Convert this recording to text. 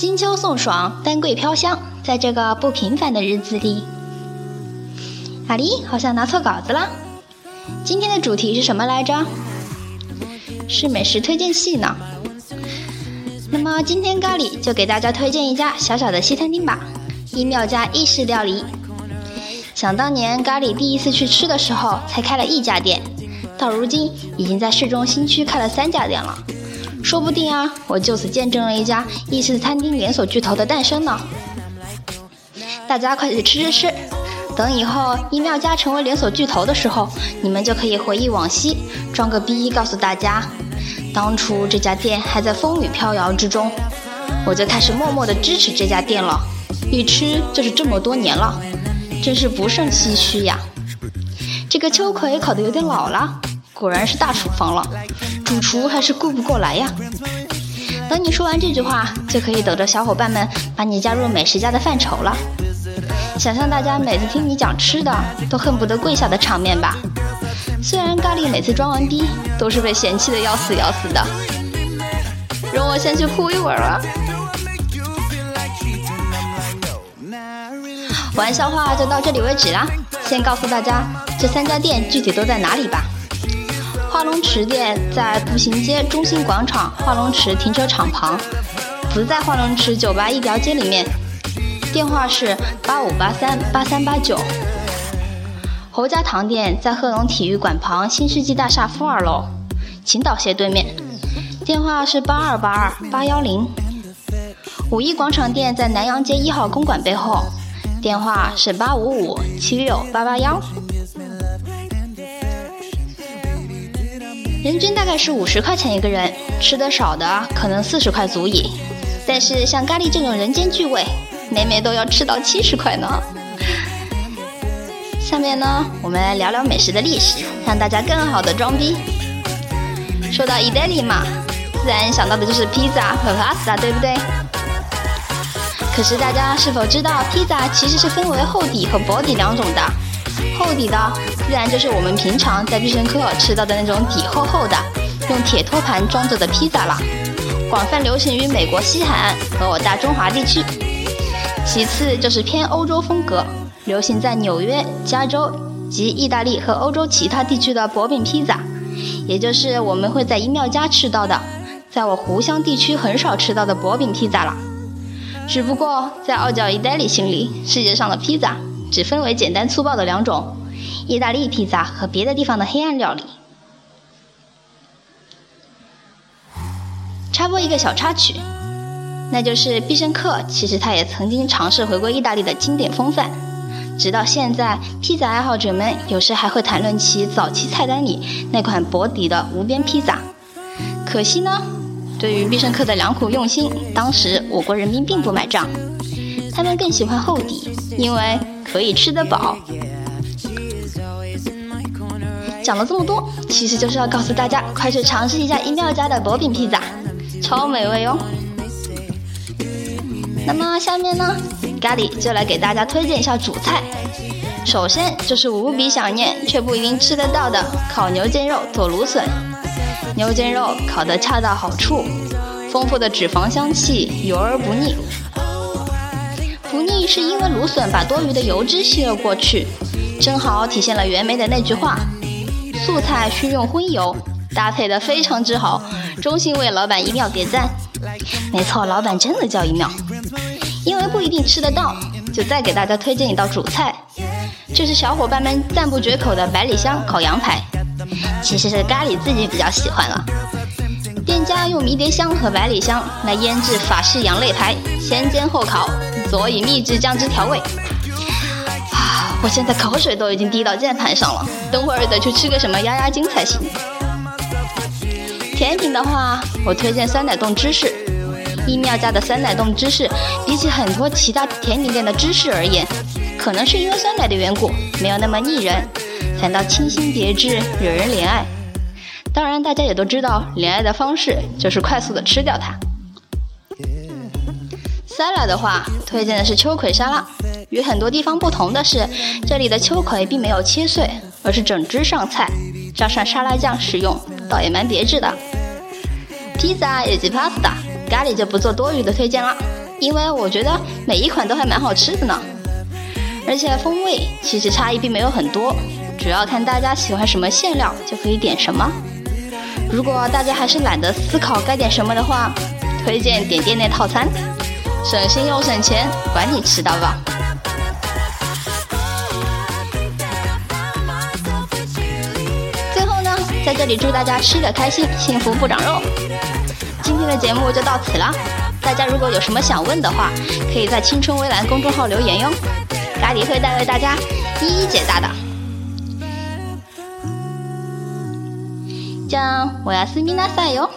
金秋送爽，丹桂飘香，在这个不平凡的日子里，阿狸好像拿错稿子了。今天的主题是什么来着？是美食推荐系呢。那么今天咖喱就给大家推荐一家小小的西餐厅吧，一妙家意式料理。想当年咖喱第一次去吃的时候，才开了一家店，到如今已经在市中心区开了三家店了。说不定啊，我就此见证了一家意式餐厅连锁巨头的诞生呢。大家快去吃吃吃，等以后一妙家成为连锁巨头的时候，你们就可以回忆往昔，装个逼告诉大家，当初这家店还在风雨飘摇之中，我就开始默默的支持这家店了，一吃就是这么多年了，真是不胜唏嘘呀。这个秋葵烤的有点老了。果然是大厨房了，主厨还是顾不过来呀。等你说完这句话，就可以等着小伙伴们把你加入美食家的范畴了。想象大家每次听你讲吃的，都恨不得跪下的场面吧。虽然咖喱每次装完逼，都是被嫌弃的要死要死的。容我先去哭一会儿了。玩笑话就到这里为止啦。先告诉大家这三家店具体都在哪里吧。化龙池店在步行街中心广场化龙池停车场旁，不在化龙池酒吧一条街里面。电话是八五八三八三八九。侯家堂店在贺龙体育馆旁新世纪大厦负二楼，青岛斜对面。电话是八二八二八幺零。五一广场店在南阳街一号公馆背后，电话是八五五七六八八幺。人均大概是五十块钱一个人，吃的少的可能四十块足矣。但是像咖喱这种人间巨味，每每都要吃到七十块呢。下面呢，我们来聊聊美食的历史，让大家更好的装逼。说到意大利嘛，自然想到的就是披萨和 pasta，对不对？可是大家是否知道，披萨其实是分为厚底和薄底两种的？厚底的自然就是我们平常在必胜客吃到的那种底厚厚的，用铁托盘装着的披萨了，广泛流行于美国西海岸和我大中华地区。其次就是偏欧洲风格，流行在纽约、加州及意大利和欧洲其他地区的薄饼披萨，也就是我们会在一妙家吃到的，在我湖湘地区很少吃到的薄饼披萨了。只不过在傲娇意大利心里，世界上的披萨。只分为简单粗暴的两种：意大利披萨和别的地方的黑暗料理。插播一个小插曲，那就是必胜客其实他也曾经尝试回归意大利的经典风范。直到现在，披萨爱好者们有时还会谈论起早期菜单里那款薄底的无边披萨。可惜呢，对于必胜客的良苦用心，当时我国人民并不买账，他们更喜欢厚底，因为。可以吃得饱。讲了这么多，其实就是要告诉大家，快去尝试一下一妙家的薄饼披萨，超美味哦。那么下面呢，咖喱就来给大家推荐一下主菜。首先就是无比想念却不一定吃得到的烤牛腱肉做芦笋。牛腱肉烤得恰到好处，丰富的脂肪香气，油而不腻。不腻是因为芦笋把多余的油脂吸了过去，正好体现了袁枚的那句话：“素菜需用荤油”，搭配的非常之好，衷心为老板一妙点赞。没错，老板真的叫一妙。因为不一定吃得到，就再给大家推荐一道主菜，就是小伙伴们赞不绝口的百里香烤羊排。其实是咖喱自己比较喜欢了。店家用迷迭香和百里香来腌制法式羊肋排，先煎后烤。佐以秘制酱汁调味，啊，我现在口水都已经滴到键盘上了，等会儿得去吃个什么压压惊才行。甜品的话，我推荐酸奶冻芝士。一妙家的酸奶冻芝士，比起很多其他甜品店的芝士而言，可能是因为酸奶的缘故，没有那么腻人，反倒清新别致，惹人怜爱。当然，大家也都知道，恋爱的方式就是快速的吃掉它。沙拉的话，推荐的是秋葵沙拉。与很多地方不同的是，这里的秋葵并没有切碎，而是整只上菜，加上沙拉酱食用，倒也蛮别致的。披萨以及 pasta，咖喱就不做多余的推荐了。因为我觉得每一款都还蛮好吃的呢，而且风味其实差异并没有很多，主要看大家喜欢什么馅料就可以点什么。如果大家还是懒得思考该点什么的话，推荐点店内套餐，省心又省钱，管你吃到饱。最后呢，在这里祝大家吃的开心，幸福不长肉。今天的节目就到此了。大家如果有什么想问的话，可以在青春微蓝公众号留言哟，咖喱会带为大家一一解答的。ちゃん、おやすみなさいよ。